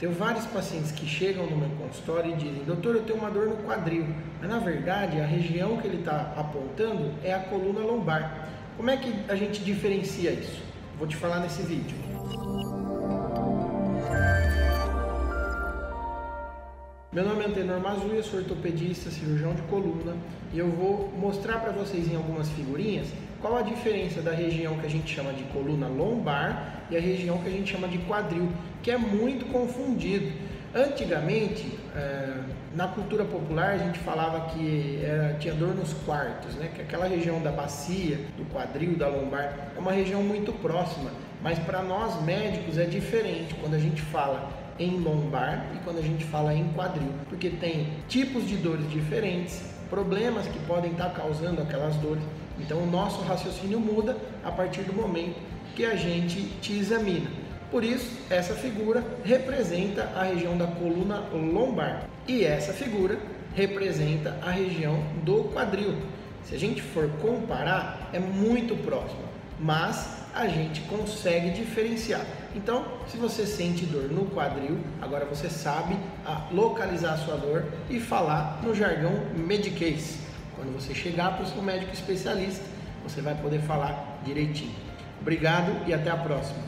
Tenho vários pacientes que chegam no meu consultório e dizem, doutor, eu tenho uma dor no quadril, mas na verdade a região que ele está apontando é a coluna lombar. Como é que a gente diferencia isso? Vou te falar nesse vídeo. Meu nome é Antenor Mazuia, sou ortopedista, cirurgião de coluna e eu vou mostrar para vocês em algumas figurinhas qual a diferença da região que a gente chama de coluna lombar e a região que a gente chama de quadril, que é muito confundido. Antigamente, é, na cultura popular, a gente falava que era, tinha dor nos quartos, né? que aquela região da bacia, do quadril, da lombar, é uma região muito próxima, mas para nós médicos é diferente quando a gente fala em lombar e quando a gente fala em quadril, porque tem tipos de dores diferentes, problemas que podem estar causando aquelas dores. Então o nosso raciocínio muda a partir do momento que a gente te examina. Por isso, essa figura representa a região da coluna lombar e essa figura representa a região do quadril. Se a gente for comparar, é muito próximo, mas a gente consegue diferenciar. Então, se você sente dor no quadril, agora você sabe localizar a sua dor e falar no jargão Medicase. Quando você chegar para o seu médico especialista, você vai poder falar direitinho. Obrigado e até a próxima.